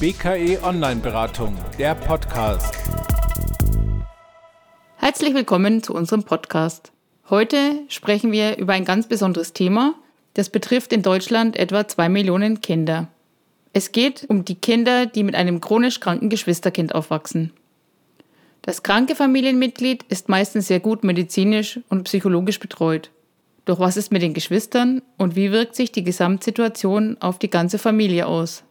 BKE Online Beratung, der Podcast. Herzlich willkommen zu unserem Podcast. Heute sprechen wir über ein ganz besonderes Thema. Das betrifft in Deutschland etwa zwei Millionen Kinder. Es geht um die Kinder, die mit einem chronisch kranken Geschwisterkind aufwachsen. Das kranke Familienmitglied ist meistens sehr gut medizinisch und psychologisch betreut. Doch was ist mit den Geschwistern und wie wirkt sich die Gesamtsituation auf die ganze Familie aus?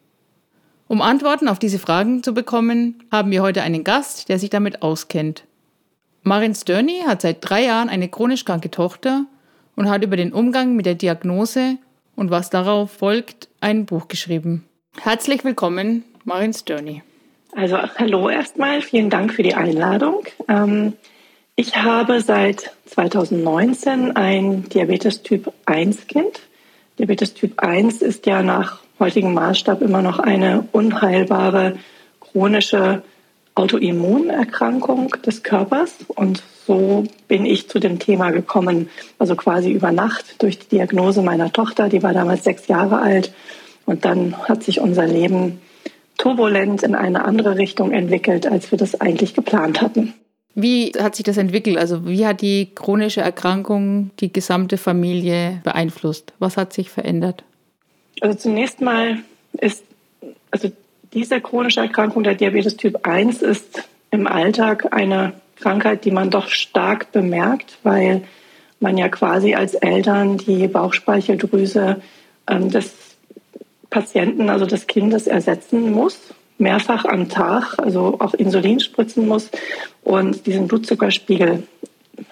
Um Antworten auf diese Fragen zu bekommen, haben wir heute einen Gast, der sich damit auskennt. Marin Sturny hat seit drei Jahren eine chronisch kranke Tochter und hat über den Umgang mit der Diagnose und was darauf folgt ein Buch geschrieben. Herzlich willkommen, Marin Sturny. Also hallo erstmal, vielen Dank für die Einladung. Ähm, ich habe seit 2019 ein Diabetes Typ 1 Kind. Diabetes Typ 1 ist ja nach heutigem Maßstab immer noch eine unheilbare chronische Autoimmunerkrankung des Körpers. Und so bin ich zu dem Thema gekommen, also quasi über Nacht durch die Diagnose meiner Tochter, die war damals sechs Jahre alt. Und dann hat sich unser Leben turbulent in eine andere Richtung entwickelt, als wir das eigentlich geplant hatten. Wie hat sich das entwickelt? Also wie hat die chronische Erkrankung die gesamte Familie beeinflusst? Was hat sich verändert? Also zunächst mal ist, also diese chronische Erkrankung der Diabetes Typ 1 ist im Alltag eine Krankheit, die man doch stark bemerkt, weil man ja quasi als Eltern die Bauchspeicheldrüse ähm, des Patienten, also des Kindes, ersetzen muss mehrfach am Tag, also auch Insulin spritzen muss und diesen Blutzuckerspiegel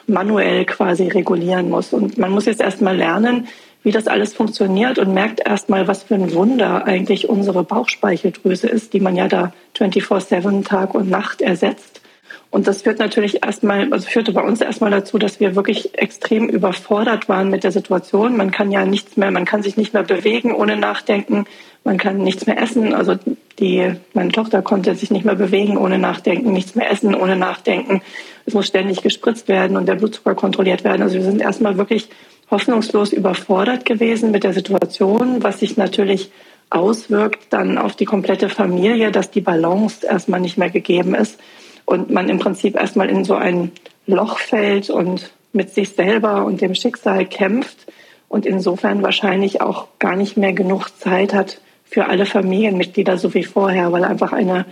manuell quasi regulieren muss. Und man muss jetzt erstmal lernen, wie das alles funktioniert und merkt erstmal, was für ein Wunder eigentlich unsere Bauchspeicheldrüse ist, die man ja da 24-7 Tag und Nacht ersetzt. Und das führt natürlich erstmal, also führte bei uns erstmal dazu, dass wir wirklich extrem überfordert waren mit der Situation. Man kann ja nichts mehr, man kann sich nicht mehr bewegen ohne nachdenken. Man kann nichts mehr essen. Also die, meine Tochter konnte sich nicht mehr bewegen ohne nachdenken, nichts mehr essen ohne nachdenken. Es muss ständig gespritzt werden und der Blutzucker kontrolliert werden. Also wir sind erstmal wirklich hoffnungslos überfordert gewesen mit der Situation, was sich natürlich auswirkt dann auf die komplette Familie, dass die Balance erstmal nicht mehr gegeben ist und man im Prinzip erstmal in so ein Loch fällt und mit sich selber und dem Schicksal kämpft und insofern wahrscheinlich auch gar nicht mehr genug Zeit hat für alle Familienmitglieder so wie vorher, weil einfach eine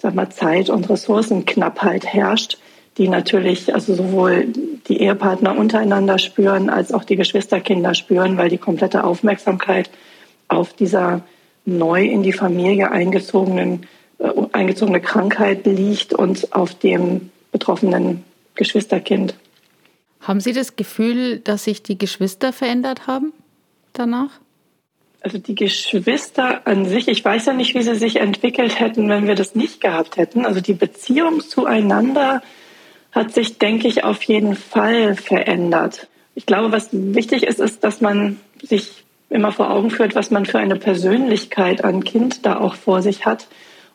sag mal, Zeit- und Ressourcenknappheit herrscht, die natürlich also sowohl die Ehepartner untereinander spüren als auch die Geschwisterkinder spüren, weil die komplette Aufmerksamkeit auf dieser neu in die Familie eingezogenen äh, eingezogene Krankheit liegt und auf dem betroffenen Geschwisterkind. Haben Sie das Gefühl, dass sich die Geschwister verändert haben danach? Also die Geschwister an sich, ich weiß ja nicht, wie sie sich entwickelt hätten, wenn wir das nicht gehabt hätten. Also die Beziehung zueinander hat sich, denke ich, auf jeden Fall verändert. Ich glaube, was wichtig ist, ist, dass man sich immer vor Augen führt, was man für eine Persönlichkeit an Kind da auch vor sich hat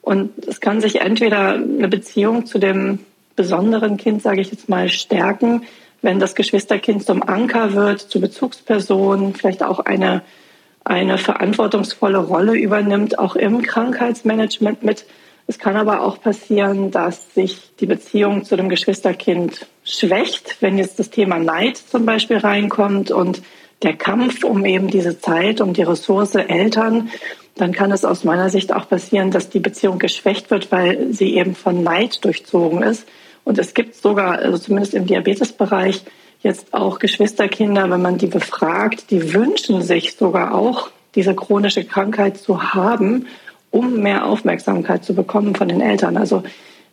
und es kann sich entweder eine Beziehung zu dem besonderen Kind, sage ich jetzt mal, stärken, wenn das Geschwisterkind zum Anker wird, zur Bezugsperson, vielleicht auch eine, eine verantwortungsvolle Rolle übernimmt, auch im Krankheitsmanagement mit. Es kann aber auch passieren, dass sich die Beziehung zu dem Geschwisterkind schwächt, wenn jetzt das Thema Neid zum Beispiel reinkommt und der Kampf um eben diese Zeit, um die Ressource Eltern dann kann es aus meiner Sicht auch passieren, dass die Beziehung geschwächt wird, weil sie eben von Neid durchzogen ist. Und es gibt sogar, also zumindest im Diabetesbereich, jetzt auch Geschwisterkinder, wenn man die befragt, die wünschen sich sogar auch, diese chronische Krankheit zu haben, um mehr Aufmerksamkeit zu bekommen von den Eltern. Also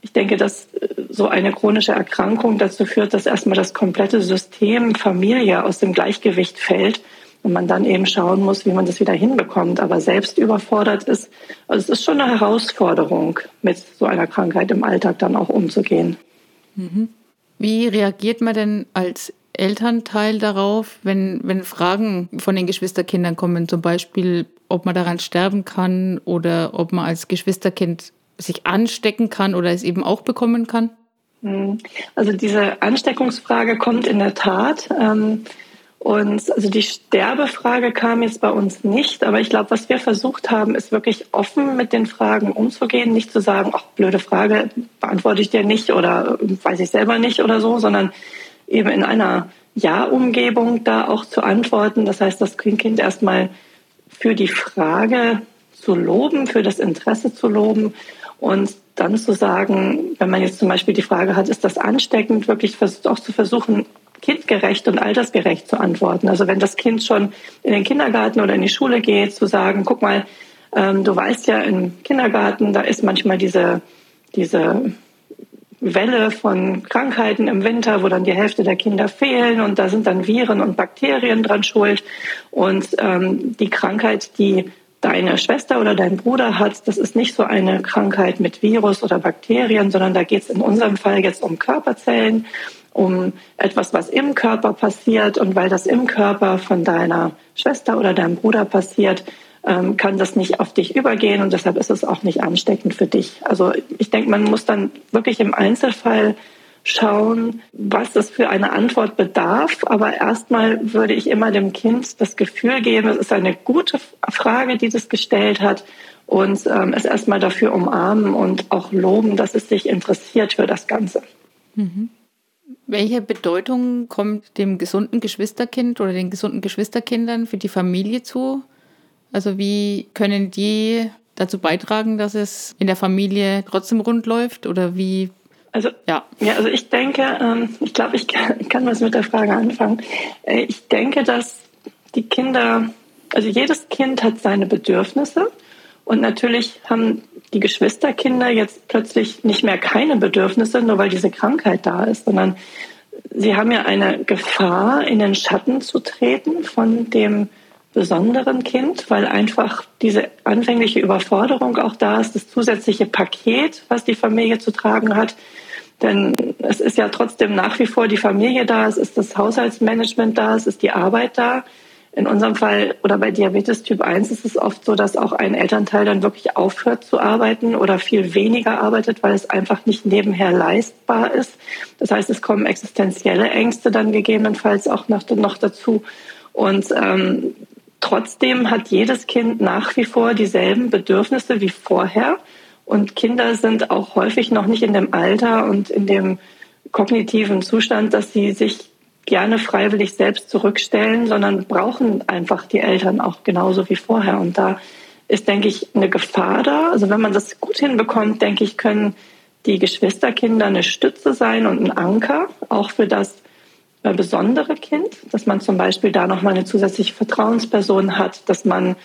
ich denke, dass so eine chronische Erkrankung dazu führt, dass erstmal das komplette System Familie aus dem Gleichgewicht fällt und man dann eben schauen muss, wie man das wieder hinbekommt, aber selbst überfordert ist. Also es ist schon eine Herausforderung, mit so einer Krankheit im Alltag dann auch umzugehen. Mhm. Wie reagiert man denn als Elternteil darauf, wenn, wenn Fragen von den Geschwisterkindern kommen, zum Beispiel, ob man daran sterben kann oder ob man als Geschwisterkind sich anstecken kann oder es eben auch bekommen kann? Mhm. Also diese Ansteckungsfrage kommt in der Tat. Ähm, Und also die Sterbefrage kam jetzt bei uns nicht, aber ich glaube, was wir versucht haben, ist wirklich offen mit den Fragen umzugehen, nicht zu sagen, ach, blöde Frage, beantworte ich dir nicht oder weiß ich selber nicht oder so, sondern eben in einer Ja-Umgebung da auch zu antworten. Das heißt, das Kind erstmal für die Frage zu loben, für das Interesse zu loben und dann zu sagen, wenn man jetzt zum Beispiel die Frage hat, ist das ansteckend, wirklich auch zu versuchen, kindgerecht und altersgerecht zu antworten. Also wenn das Kind schon in den Kindergarten oder in die Schule geht, zu sagen, guck mal, ähm, du weißt ja, im Kindergarten, da ist manchmal diese, diese Welle von Krankheiten im Winter, wo dann die Hälfte der Kinder fehlen und da sind dann Viren und Bakterien dran schuld. Und ähm, die Krankheit, die deine Schwester oder dein Bruder hat, das ist nicht so eine Krankheit mit Virus oder Bakterien, sondern da geht es in unserem Fall jetzt um Körperzellen um etwas, was im Körper passiert. Und weil das im Körper von deiner Schwester oder deinem Bruder passiert, ähm, kann das nicht auf dich übergehen und deshalb ist es auch nicht ansteckend für dich. Also ich denke, man muss dann wirklich im Einzelfall schauen, was es für eine Antwort bedarf. Aber erstmal würde ich immer dem Kind das Gefühl geben, es ist eine gute Frage, die das gestellt hat und ähm, es erstmal dafür umarmen und auch loben, dass es sich interessiert für das Ganze. Mhm. Welche Bedeutung kommt dem gesunden Geschwisterkind oder den gesunden Geschwisterkindern für die Familie zu? Also wie können die dazu beitragen, dass es in der Familie trotzdem rund läuft oder wie? Also ja, ja also ich denke, ähm, ich glaube, ich kann, ich kann was mit der Frage anfangen. Äh, ich denke, dass die Kinder, also jedes Kind hat seine Bedürfnisse und natürlich haben die Geschwisterkinder jetzt plötzlich nicht mehr keine Bedürfnisse, nur weil diese Krankheit da ist, sondern sie haben ja eine Gefahr, in den Schatten zu treten von dem besonderen Kind, weil einfach diese anfängliche Überforderung auch da ist, das zusätzliche Paket, was die Familie zu tragen hat. Denn es ist ja trotzdem nach wie vor die Familie da, es ist das Haushaltsmanagement da, es ist die Arbeit da. In unserem Fall oder bei Diabetes Typ 1 ist es oft so, dass auch ein Elternteil dann wirklich aufhört zu arbeiten oder viel weniger arbeitet, weil es einfach nicht nebenher leistbar ist. Das heißt, es kommen existenzielle Ängste dann gegebenenfalls auch noch, dazu. Und ähm, trotzdem hat jedes Kind nach wie vor dieselben Bedürfnisse wie vorher. Und Kinder sind auch häufig noch nicht in dem Alter und in dem kognitiven Zustand, dass sie sich gerne freiwillig selbst zurückstellen, sondern brauchen einfach die Eltern auch genauso wie vorher. Und da ist, denke ich, eine Gefahr da. Also wenn man das gut hinbekommt, denke ich, können die Geschwisterkinder eine Stütze sein und ein Anker, auch für das besondere Kind, dass man zum Beispiel da nochmal eine zusätzliche Vertrauensperson hat, dass man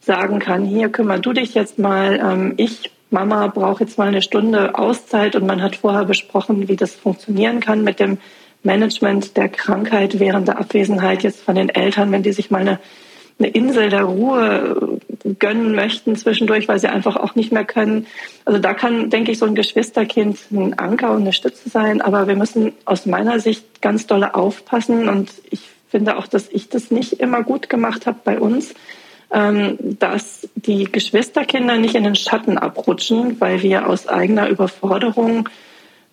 sagen kann, hier kümmer du dich jetzt mal, ähm, ich, Mama, brauche jetzt mal eine Stunde Auszeit und man hat vorher besprochen, wie das funktionieren kann mit dem Management der Krankheit während der Abwesenheit jetzt von den Eltern, wenn die sich mal eine, eine Insel der Ruhe gönnen möchten zwischendurch, weil sie einfach auch nicht mehr können. Also da kann, denke ich, so ein Geschwisterkind ein Anker und eine Stütze sein. Aber wir müssen aus meiner Sicht ganz dolle aufpassen. Und ich finde auch, dass ich das nicht immer gut gemacht habe bei uns, ähm, dass die Geschwisterkinder nicht in den Schatten abrutschen, weil wir aus eigener Überforderung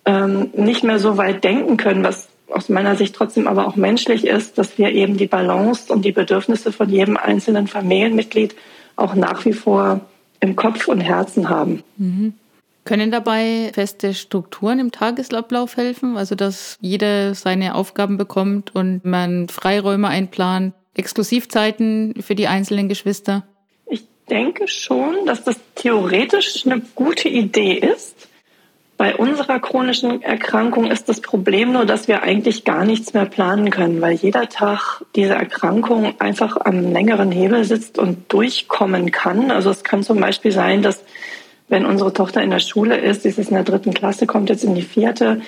ähm, nicht mehr so weit denken können, was aus meiner Sicht trotzdem aber auch menschlich ist, dass wir eben die Balance und die Bedürfnisse von jedem einzelnen Familienmitglied auch nach wie vor im Kopf und Herzen haben. Mhm. Können dabei feste Strukturen im Tagesablauf helfen? Also, dass jeder seine Aufgaben bekommt und man Freiräume einplant, Exklusivzeiten für die einzelnen Geschwister? Ich denke schon, dass das theoretisch eine gute Idee ist. Bei unserer chronischen Erkrankung ist das Problem nur, dass wir eigentlich gar nichts mehr planen können, weil jeder Tag diese Erkrankung einfach am längeren Hebel sitzt und durchkommen kann. Also es kann zum Beispiel sein, dass wenn unsere Tochter in der Schule ist, sie ist in der dritten Klasse, kommt jetzt in die vierte,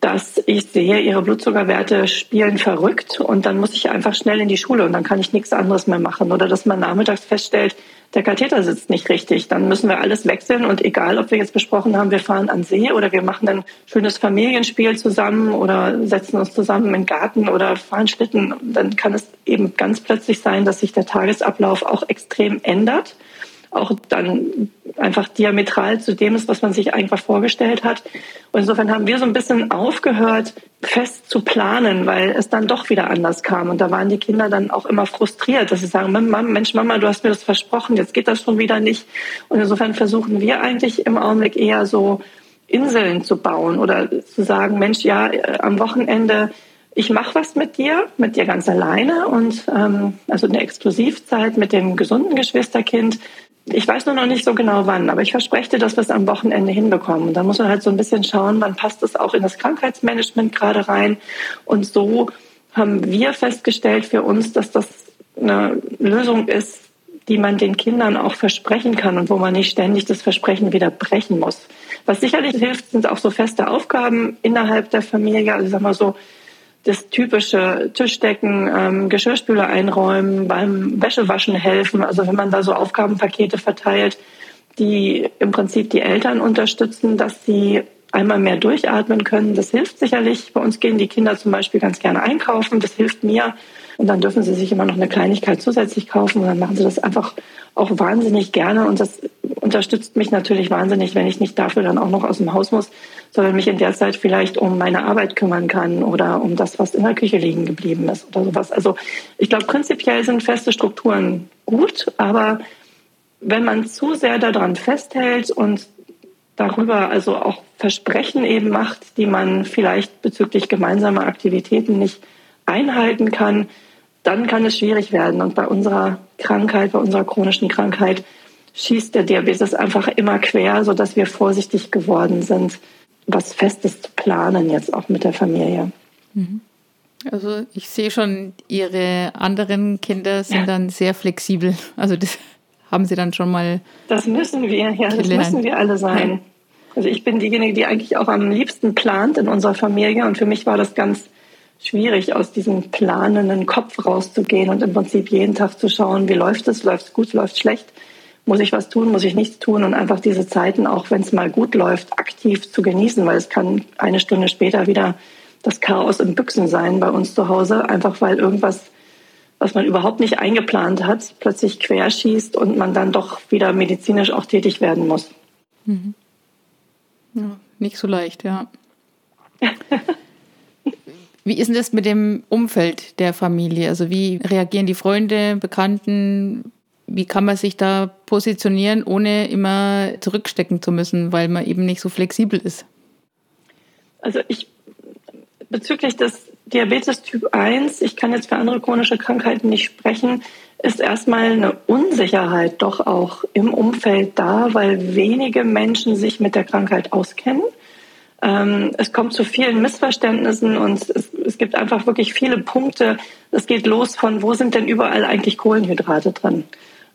dass ich sehe, ihre Blutzuckerwerte spielen verrückt und dann muss ich einfach schnell in die Schule und dann kann ich nichts anderes mehr machen. Oder dass man nachmittags feststellt, der Katheter sitzt nicht richtig. Dann müssen wir alles wechseln und egal, ob wir jetzt besprochen haben, wir fahren an See oder wir machen ein schönes Familienspiel zusammen oder setzen uns zusammen den Garten oder fahren Schlitten, dann kann es eben ganz plötzlich sein, dass sich der Tagesablauf auch extrem ändert. Auch dann einfach diametral zu dem ist, was man sich einfach vorgestellt hat. Und insofern haben wir so ein bisschen aufgehört, fest zu planen, weil es dann doch wieder anders kam. Und da waren die Kinder dann auch immer frustriert, dass sie sagen, Mensch, Mama, du hast mir das versprochen, jetzt geht das schon wieder nicht. Und insofern versuchen wir eigentlich im Augenblick eher so Inseln zu bauen oder zu sagen, Mensch, ja, äh, am Wochenende ich mache was mit dir, mit dir ganz alleine und ähm, also eine Exklusivzeit mit dem gesunden Geschwisterkind. Ich weiß nur noch nicht so genau wann, aber ich verspreche dir, dass wir es am Wochenende hinbekommen. Und dann muss man halt so ein bisschen schauen, wann passt es auch in das Krankheitsmanagement gerade rein. Und so haben wir festgestellt für uns, dass das eine Lösung ist, die man den Kindern auch versprechen kann und wo man nicht ständig das Versprechen wieder brechen muss. Was sicherlich hilft, sind auch so feste Aufgaben innerhalb der Familie. Also ich sag mal so, das typische Tischdecken, ähm, Geschirrspüler einräumen, beim Wäschewaschen helfen. Also wenn man da so Aufgabenpakete verteilt, die im Prinzip die Eltern unterstützen, dass sie einmal mehr durchatmen können. Das hilft sicherlich. Bei uns gehen die Kinder zum Beispiel ganz gerne einkaufen. Das hilft mir. Und dann dürfen sie sich immer noch eine Kleinigkeit zusätzlich kaufen. Und dann machen sie das einfach auch wahnsinnig gerne. Und das unterstützt mich natürlich wahnsinnig, wenn ich nicht dafür dann auch noch aus dem Haus muss, sondern mich in der Zeit vielleicht um meine Arbeit kümmern kann oder um das, was in der Küche liegen geblieben ist oder sowas. Also ich glaube, prinzipiell sind feste Strukturen gut, aber wenn man zu sehr daran festhält und darüber also auch Versprechen eben macht, die man vielleicht bezüglich gemeinsamer Aktivitäten nicht einhalten kann, dann kann es schwierig werden. Und bei unserer Krankheit, bei unserer chronischen Krankheit, schießt der Diabetes einfach immer quer, sodass wir vorsichtig geworden sind, was Festes zu planen, jetzt auch mit der Familie. Mhm. Also ich sehe schon, Ihre anderen Kinder sind ja. dann sehr flexibel. Also das haben Sie dann schon mal. Das müssen wir, ja, das müssen wir alle sein. Also ich bin diejenige, die eigentlich auch am liebsten plant in unserer Familie. Und für mich war das ganz schwierig, aus diesem planenden Kopf rauszugehen und im Prinzip jeden Tag zu schauen, wie läuft es, läuft es gut, läuft es schlecht, muss ich was tun, muss ich nichts tun und einfach diese Zeiten, auch wenn es mal gut läuft, aktiv zu genießen, weil es kann eine Stunde später wieder das Chaos im Büchsen sein bei uns zu Hause, einfach weil irgendwas, was man überhaupt nicht eingeplant hat, plötzlich querschießt und man dann doch wieder medizinisch auch tätig werden muss. Mhm. Ja, nicht so leicht, ja. Wie ist denn das mit dem Umfeld der Familie? Also wie reagieren die Freunde, Bekannten? Wie kann man sich da positionieren, ohne immer zurückstecken zu müssen, weil man eben nicht so flexibel ist? Also ich bezüglich des Diabetes Typ 1, ich kann jetzt für andere chronische Krankheiten nicht sprechen, ist erstmal eine Unsicherheit doch auch im Umfeld da, weil wenige Menschen sich mit der Krankheit auskennen. Ähm, es kommt zu vielen Missverständnissen und es, es gibt einfach wirklich viele Punkte. Es geht los von, wo sind denn überall eigentlich Kohlenhydrate drin?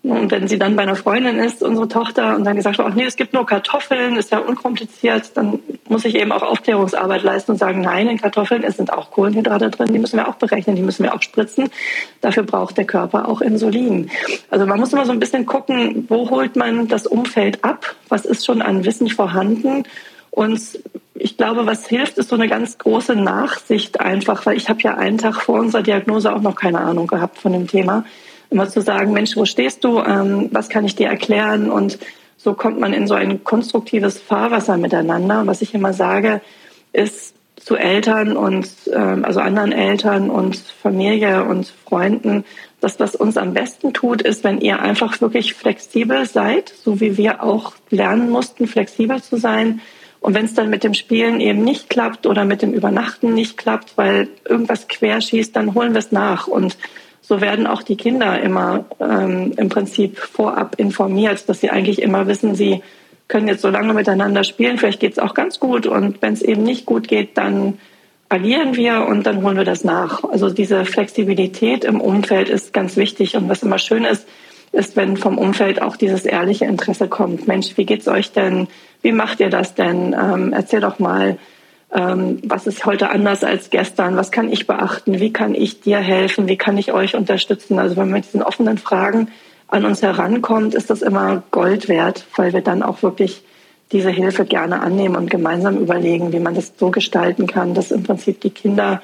Und wenn sie dann bei einer Freundin ist, unsere Tochter, und dann gesagt wird, ach nee, es gibt nur Kartoffeln, ist ja unkompliziert, dann muss ich eben auch Aufklärungsarbeit leisten und sagen, nein, in Kartoffeln es sind auch Kohlenhydrate drin, die müssen wir auch berechnen, die müssen wir auch spritzen. Dafür braucht der Körper auch Insulin. Also man muss immer so ein bisschen gucken, wo holt man das Umfeld ab? Was ist schon an Wissen vorhanden? Und ich glaube, was hilft, ist so eine ganz große Nachsicht einfach, weil ich habe ja einen Tag vor unserer Diagnose auch noch keine Ahnung gehabt von dem Thema. Immer zu sagen, Mensch, wo stehst du? Ähm, was kann ich dir erklären? Und so kommt man in so ein konstruktives Fahrwasser miteinander. Was ich immer sage, ist zu Eltern und ähm, also anderen Eltern und Familie und Freunden, dass was uns am besten tut, ist, wenn ihr einfach wirklich flexibel seid, so wie wir auch lernen mussten, flexibel zu sein und wenn es dann mit dem Spielen eben nicht klappt oder mit dem Übernachten nicht klappt, weil irgendwas querschießt, dann holen wir es nach. Und so werden auch die Kinder immer ähm, im Prinzip vorab informiert, dass sie eigentlich immer wissen, sie können jetzt so lange miteinander spielen, vielleicht geht es auch ganz gut. Und wenn es eben nicht gut geht, dann agieren wir und dann holen wir das nach. Also diese Flexibilität im Umfeld ist ganz wichtig. Und was immer schön ist, ist, wenn vom Umfeld auch dieses ehrliche Interesse kommt. Mensch, wie geht's euch denn? Wie macht ihr das denn? Ähm, erzähl doch mal, ähm, was ist heute anders als gestern? Was kann ich beachten? Wie kann ich dir helfen? Wie kann ich euch unterstützen? Also wenn man mit diesen offenen Fragen an uns herankommt, ist das immer Gold wert, weil wir dann auch wirklich diese Hilfe gerne annehmen und gemeinsam überlegen, wie man das so gestalten kann, dass im Prinzip die Kinder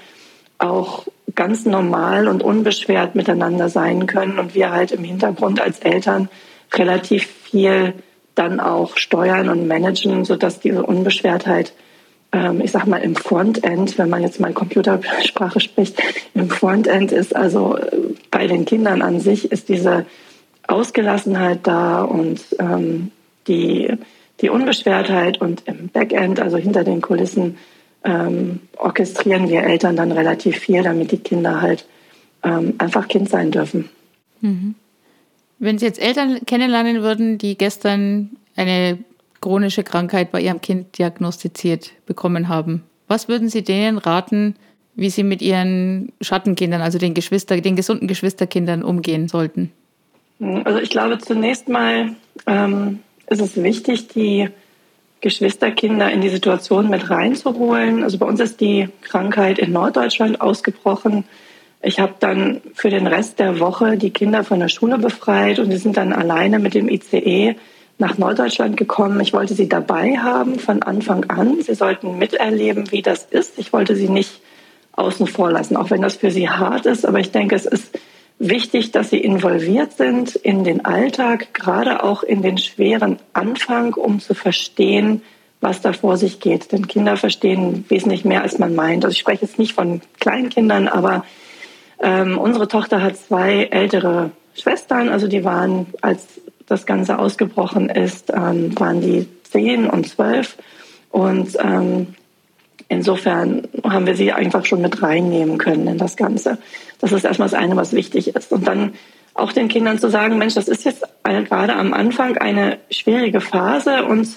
auch ganz normal und unbeschwert miteinander sein können und wir halt im Hintergrund als Eltern relativ viel dann auch steuern und managen, sodass diese Unbeschwertheit, ähm, ich sag mal, im Frontend, wenn man jetzt mal Computersprache spricht, im Frontend ist, also äh, bei den Kindern an sich, ist diese Ausgelassenheit da und ähm, die, die Unbeschwertheit und im Backend, also hinter den Kulissen, ähm, orchestrieren wir Eltern dann relativ viel, damit die Kinder halt ähm, einfach Kind sein dürfen. Mhm. Wenn Sie jetzt Eltern kennenlernen würden, die gestern eine chronische Krankheit bei ihrem Kind diagnostiziert bekommen haben, was würden Sie denen raten, wie sie mit ihren Schattenkindern, also den Geschwister, den gesunden Geschwisterkindern umgehen sollten? Also ich glaube, zunächst mal ähm, ist es wichtig, die Geschwisterkinder in die Situation mit reinzuholen. Also bei uns ist die Krankheit in Norddeutschland ausgebrochen. Ich habe dann für den Rest der Woche die Kinder von der Schule befreit und sie sind dann alleine mit dem ICE nach Norddeutschland gekommen. Ich wollte sie dabei haben von Anfang an. Sie sollten miterleben, wie das ist. Ich wollte sie nicht außen vor lassen, auch wenn das für sie hart ist. Aber ich denke, es ist wichtig, dass sie involviert sind in den Alltag, gerade auch in den schweren Anfang, um zu verstehen, was da vor sich geht. Denn Kinder verstehen wesentlich mehr, als man meint. Also ich spreche jetzt nicht von Kleinkindern, aber ähm, unsere Tochter hat zwei ältere Schwestern. Also die waren, als das Ganze ausgebrochen ist, ähm, waren die zehn und zwölf. Und ähm, Insofern haben wir sie einfach schon mit reinnehmen können in das Ganze. Das ist erstmal das eine, was wichtig ist. Und dann auch den Kindern zu sagen, Mensch, das ist jetzt gerade am Anfang eine schwierige Phase und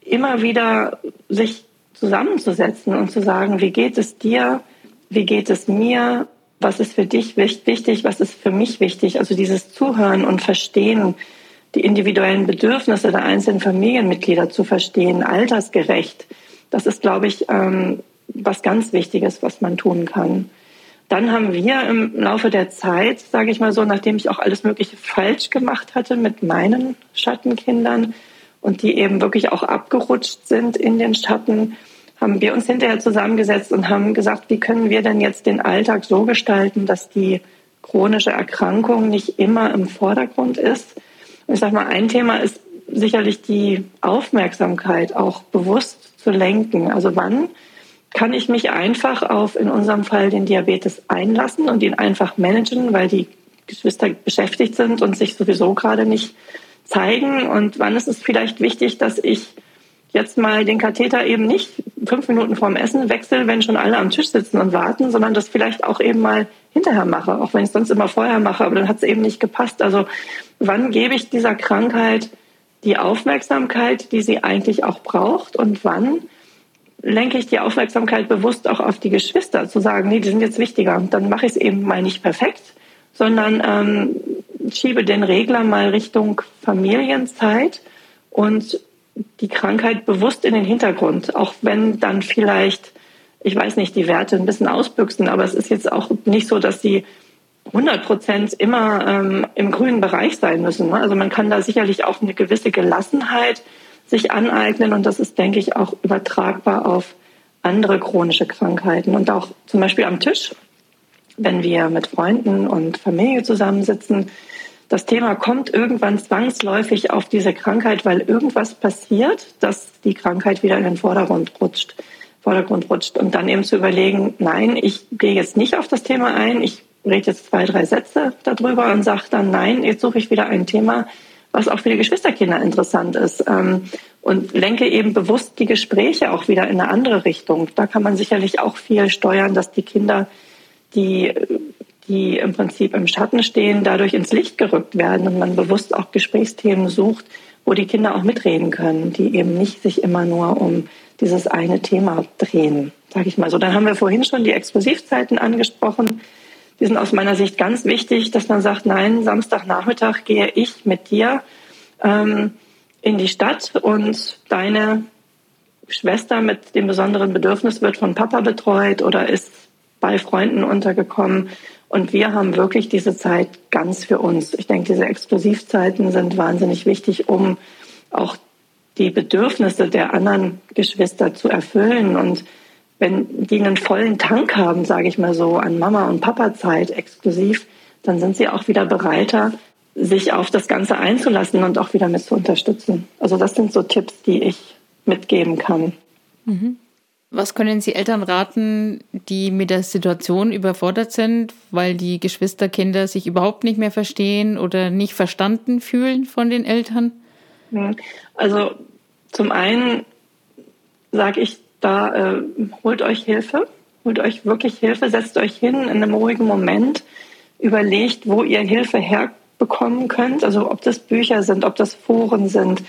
immer wieder sich zusammenzusetzen und zu sagen, wie geht es dir, wie geht es mir, was ist für dich wichtig, was ist für mich wichtig. Also dieses Zuhören und Verstehen, die individuellen Bedürfnisse der einzelnen Familienmitglieder zu verstehen, altersgerecht das ist, glaube ich, ähm, was ganz Wichtiges, was man tun kann. Dann haben wir im Laufe der Zeit, sage ich mal so, nachdem ich auch alles Mögliche falsch gemacht hatte mit meinen Schattenkindern und die eben wirklich auch abgerutscht sind in den Schatten, haben wir uns hinterher zusammengesetzt und haben gesagt, wie können wir denn jetzt den Alltag so gestalten, dass die chronische Erkrankung nicht immer im Vordergrund ist. Und ich sage mal, ein Thema ist sicherlich die Aufmerksamkeit auch bewusst zu lenken. Also wann kann ich mich einfach auf, in unserem Fall, den Diabetes einlassen und ihn einfach managen, weil die Geschwister beschäftigt sind und sich sowieso gerade nicht zeigen? Und wann ist es vielleicht wichtig, dass ich jetzt mal den Katheter eben nicht fünf Minuten vorm Essen wechsle, wenn schon alle am Tisch sitzen und warten, sondern das vielleicht auch eben mal hinterher mache, auch wenn ich es sonst immer vorher mache, aber dann hat es eben nicht gepasst. Also wann gebe ich dieser Krankheit die Aufmerksamkeit, die sie eigentlich auch braucht und wann lenke ich die Aufmerksamkeit bewusst auch auf die Geschwister, zu sagen, nee, die sind jetzt wichtiger. Dann mache ich es eben mal nicht perfekt, sondern ähm, schiebe den Regler mal Richtung Familienzeit und die Krankheit bewusst in den Hintergrund, auch wenn dann vielleicht, ich weiß nicht, die Werte ein bisschen ausbüchsen, aber es ist jetzt auch nicht so, dass sie 100 Prozent immer ähm, im grünen Bereich sein müssen. Ne? Also man kann da sicherlich auch eine gewisse Gelassenheit sich aneignen und das ist, denke ich, auch übertragbar auf andere chronische Krankheiten und auch zum Beispiel am Tisch, wenn wir mit Freunden und Familie zusammensitzen. Das Thema kommt irgendwann zwangsläufig auf diese Krankheit, weil irgendwas passiert, dass die Krankheit wieder in den Vordergrund rutscht. Vordergrund rutscht und dann eben zu überlegen, nein, ich gehe jetzt nicht auf das Thema ein, ich rede jetzt zwei, drei Sätze darüber und sage dann, nein, jetzt suche ich wieder ein Thema, was auch für die Geschwisterkinder interessant ist. Ähm, und lenke eben bewusst die Gespräche auch wieder in eine andere Richtung. Da kann man sicherlich auch viel steuern, dass die Kinder, die, die im Prinzip im Schatten stehen, dadurch ins Licht gerückt werden und man bewusst auch Gesprächsthemen sucht, wo die Kinder auch mitreden können, die eben nicht sich immer nur um dieses eine Thema drehen, sage ich mal so. Dann haben wir vorhin schon die Exklusivzeiten angesprochen die sind aus meiner Sicht ganz wichtig, dass man sagt, nein, Samstagnachmittag gehe ich mit dir ähm, in die Stadt und deine Schwester mit dem besonderen Bedürfnis wird von Papa betreut oder ist bei Freunden untergekommen. Und wir haben wirklich diese Zeit ganz für uns. Ich denke, diese Exklusivzeiten sind wahnsinnig wichtig, um auch die Bedürfnisse der anderen Geschwister zu erfüllen und wenn die einen vollen Tank haben, sage ich mal so, an Mama- und Papa-Zeit exklusiv, dann sind sie auch wieder bereiter, sich auf das Ganze einzulassen und auch wieder mit zu unterstützen. Also das sind so Tipps, die ich mitgeben kann. Mhm. Was können Sie Eltern raten, die mit der Situation überfordert sind, weil die Geschwisterkinder sich überhaupt nicht mehr verstehen oder nicht verstanden fühlen von den Eltern? Also zum einen sage ich da, äh, holt euch Hilfe, holt euch wirklich Hilfe, setzt euch hin in einem ruhigen Moment, überlegt, wo ihr Hilfe herbekommen könnt, also ob das Bücher sind, ob das Foren sind,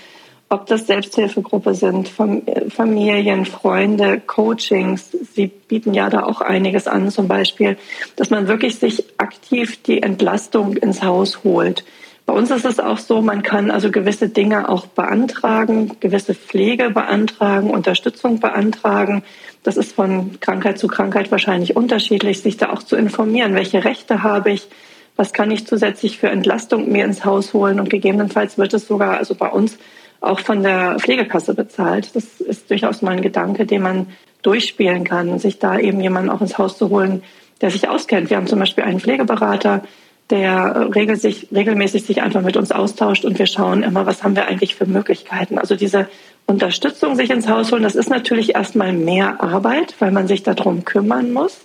ob das Selbsthilfegruppe sind, Familien, Freunde, Coachings. Sie bieten ja da auch einiges an, zum Beispiel, dass man wirklich sich aktiv die Entlastung ins Haus holt. Bei uns ist es auch so, man kann also gewisse Dinge auch beantragen, gewisse Pflege beantragen, Unterstützung beantragen. Das ist von Krankheit zu Krankheit wahrscheinlich unterschiedlich, sich da auch zu informieren, welche Rechte habe ich, was kann ich zusätzlich für Entlastung mir ins Haus holen und gegebenenfalls wird es sogar also bei uns auch von der Pflegekasse bezahlt. Das ist durchaus mal ein Gedanke, den man durchspielen kann, sich da eben jemanden auch ins Haus zu holen, der sich auskennt. Wir haben zum Beispiel einen Pflegeberater, der regel sich, regelmäßig sich einfach mit uns austauscht und wir schauen immer, was haben wir eigentlich für Möglichkeiten. Also diese Unterstützung sich ins Haus holen, das ist natürlich erstmal mehr Arbeit, weil man sich darum kümmern muss.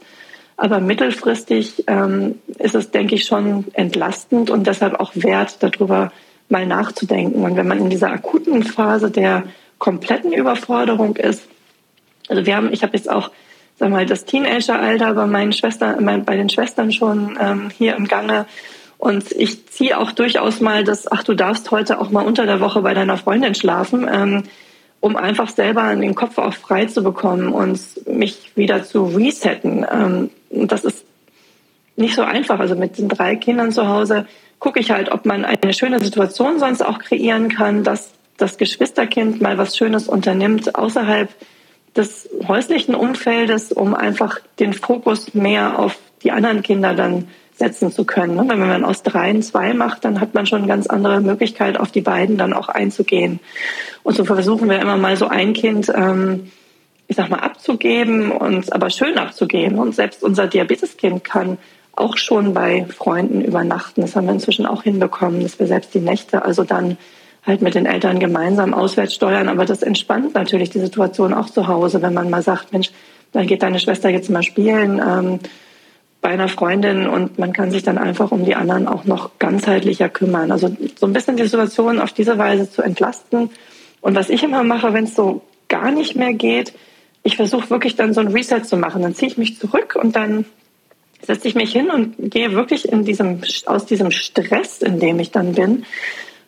Aber mittelfristig ähm, ist es, denke ich, schon entlastend und deshalb auch wert, darüber mal nachzudenken. Und wenn man in dieser akuten Phase der kompletten Überforderung ist, also wir haben, ich habe jetzt auch sag mal, das Teenageralter bei meinen Schwestern, bei den Schwestern schon ähm, hier im Gange. Und ich ziehe auch durchaus mal das, ach, du darfst heute auch mal unter der Woche bei deiner Freundin schlafen, ähm, um einfach selber den Kopf auch frei zu bekommen und mich wieder zu resetten. Ähm, das ist nicht so einfach. Also mit den drei Kindern zu Hause gucke ich halt, ob man eine schöne Situation sonst auch kreieren kann, dass das Geschwisterkind mal was Schönes unternimmt außerhalb des häuslichen Umfeldes, um einfach den Fokus mehr auf die anderen Kinder dann setzen zu können. Ne? Wenn man aus dreien zwei macht, dann hat man schon eine ganz andere Möglichkeit, auf die beiden dann auch einzugehen. Und so versuchen wir immer mal so ein Kind, ähm, ich sag mal, abzugeben und aber schön abzugeben. Und selbst unser Diabeteskind kann auch schon bei Freunden übernachten. Das haben wir inzwischen auch hinbekommen, dass wir selbst die Nächte also dann halt mit den Eltern gemeinsam auswärts steuern. Aber das entspannt natürlich die Situation auch zu Hause, wenn man mal sagt, Mensch, dann geht deine Schwester jetzt mal spielen ähm, bei einer Freundin und man kann sich dann einfach um die anderen auch noch ganzheitlicher kümmern. Also so ein bisschen die Situation auf diese Weise zu entlasten. Und was ich immer mache, wenn es so gar nicht mehr geht, ich versuche wirklich dann so ein Reset zu machen. Dann ziehe ich mich zurück und dann setze ich mich hin und gehe wirklich in diesem, aus diesem Stress, in dem ich dann bin,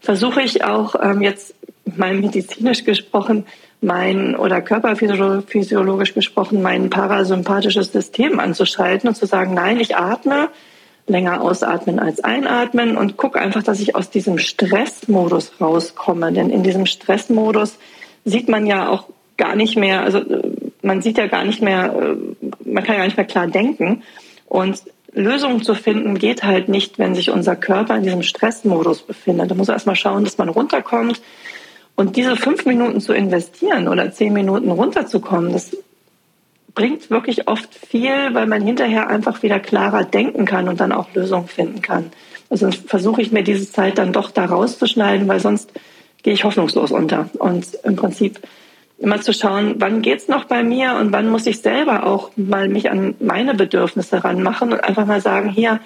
versuche ich auch ähm, jetzt mal medizinisch gesprochen, mein oder körperphysiologisch gesprochen, mein parasympathisches System anzuschalten und zu sagen, nein, ich atme, länger ausatmen als einatmen und gucke einfach, dass ich aus diesem Stressmodus rauskomme. Denn in diesem Stressmodus sieht man ja auch gar nicht mehr, also äh, man sieht ja gar nicht mehr, äh, man kann ja gar nicht mehr klar denken. Und Lösungen zu finden geht halt nicht, wenn sich unser Körper in diesem Stressmodus befindet. Da muss man erstmal schauen, dass man runterkommt. Und diese fünf Minuten zu investieren oder zehn Minuten runterzukommen, das bringt wirklich oft viel, weil man hinterher einfach wieder klarer denken kann und dann auch Lösungen finden kann. Also versuche ich mir diese Zeit dann doch da rauszuschneiden, weil sonst gehe ich hoffnungslos unter. Und im Prinzip immer zu schauen, wann geht's noch bei mir und wann muss ich selber auch mal mich an meine Bedürfnisse ranmachen und einfach mal sagen, hier,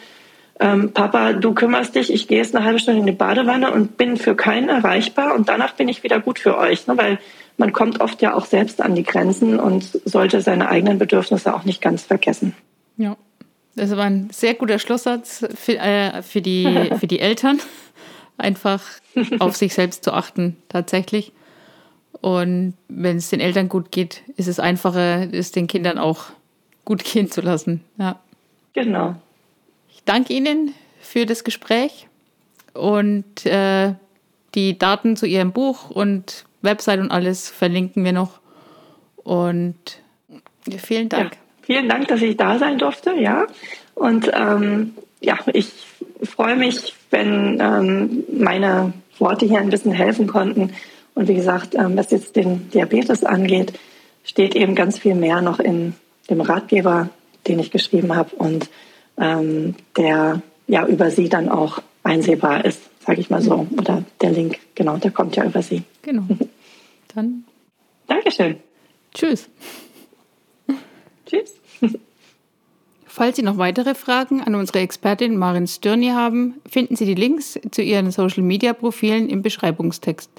ähm, Papa, du kümmerst dich, ich gehe jetzt eine halbe Stunde in die Badewanne und bin für keinen erreichbar und danach bin ich wieder gut für euch, ne? weil man kommt oft ja auch selbst an die Grenzen und sollte seine eigenen Bedürfnisse auch nicht ganz vergessen. Ja, das war ein sehr guter Schlusssatz für, äh, für, die, für die Eltern, einfach auf sich selbst zu achten, tatsächlich. Und wenn es den Eltern gut geht, ist es einfacher, es den Kindern auch gut gehen zu lassen. Ja. Genau. Ich danke Ihnen für das Gespräch und äh, die Daten zu Ihrem Buch und Website und alles verlinken wir noch. Und vielen Dank. Ja, vielen Dank, dass ich da sein durfte, ja. Und ähm, ja, ich freue mich, wenn ähm, meine Worte hier ein bisschen helfen konnten und wie gesagt, ähm, was jetzt den Diabetes angeht, steht eben ganz viel mehr noch in dem Ratgeber, den ich geschrieben habe und ähm, der ja über sie dann auch einsehbar ist, sage ich mal so. Oder der Link, genau, der kommt ja über Sie. Genau. Dann. Dankeschön. Tschüss. Tschüss. Falls Sie noch weitere Fragen an unsere Expertin Marin Stirny haben, finden Sie die Links zu ihren Social-Media-Profilen im Beschreibungstext.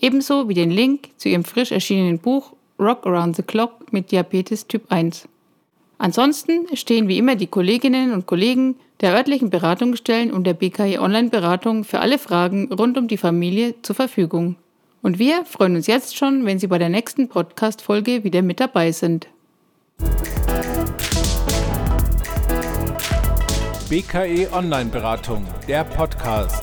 Ebenso wie den Link zu ihrem frisch erschienenen Buch Rock Around the Clock mit Diabetes Typ 1. Ansonsten stehen wie immer die Kolleginnen und Kollegen der örtlichen Beratungsstellen und der BKI Online-Beratung für alle Fragen rund um die Familie zur Verfügung. Und wir freuen uns jetzt schon, wenn Sie bei der nächsten Podcast-Folge wieder mit dabei sind. BKE Online Beratung, der Podcast.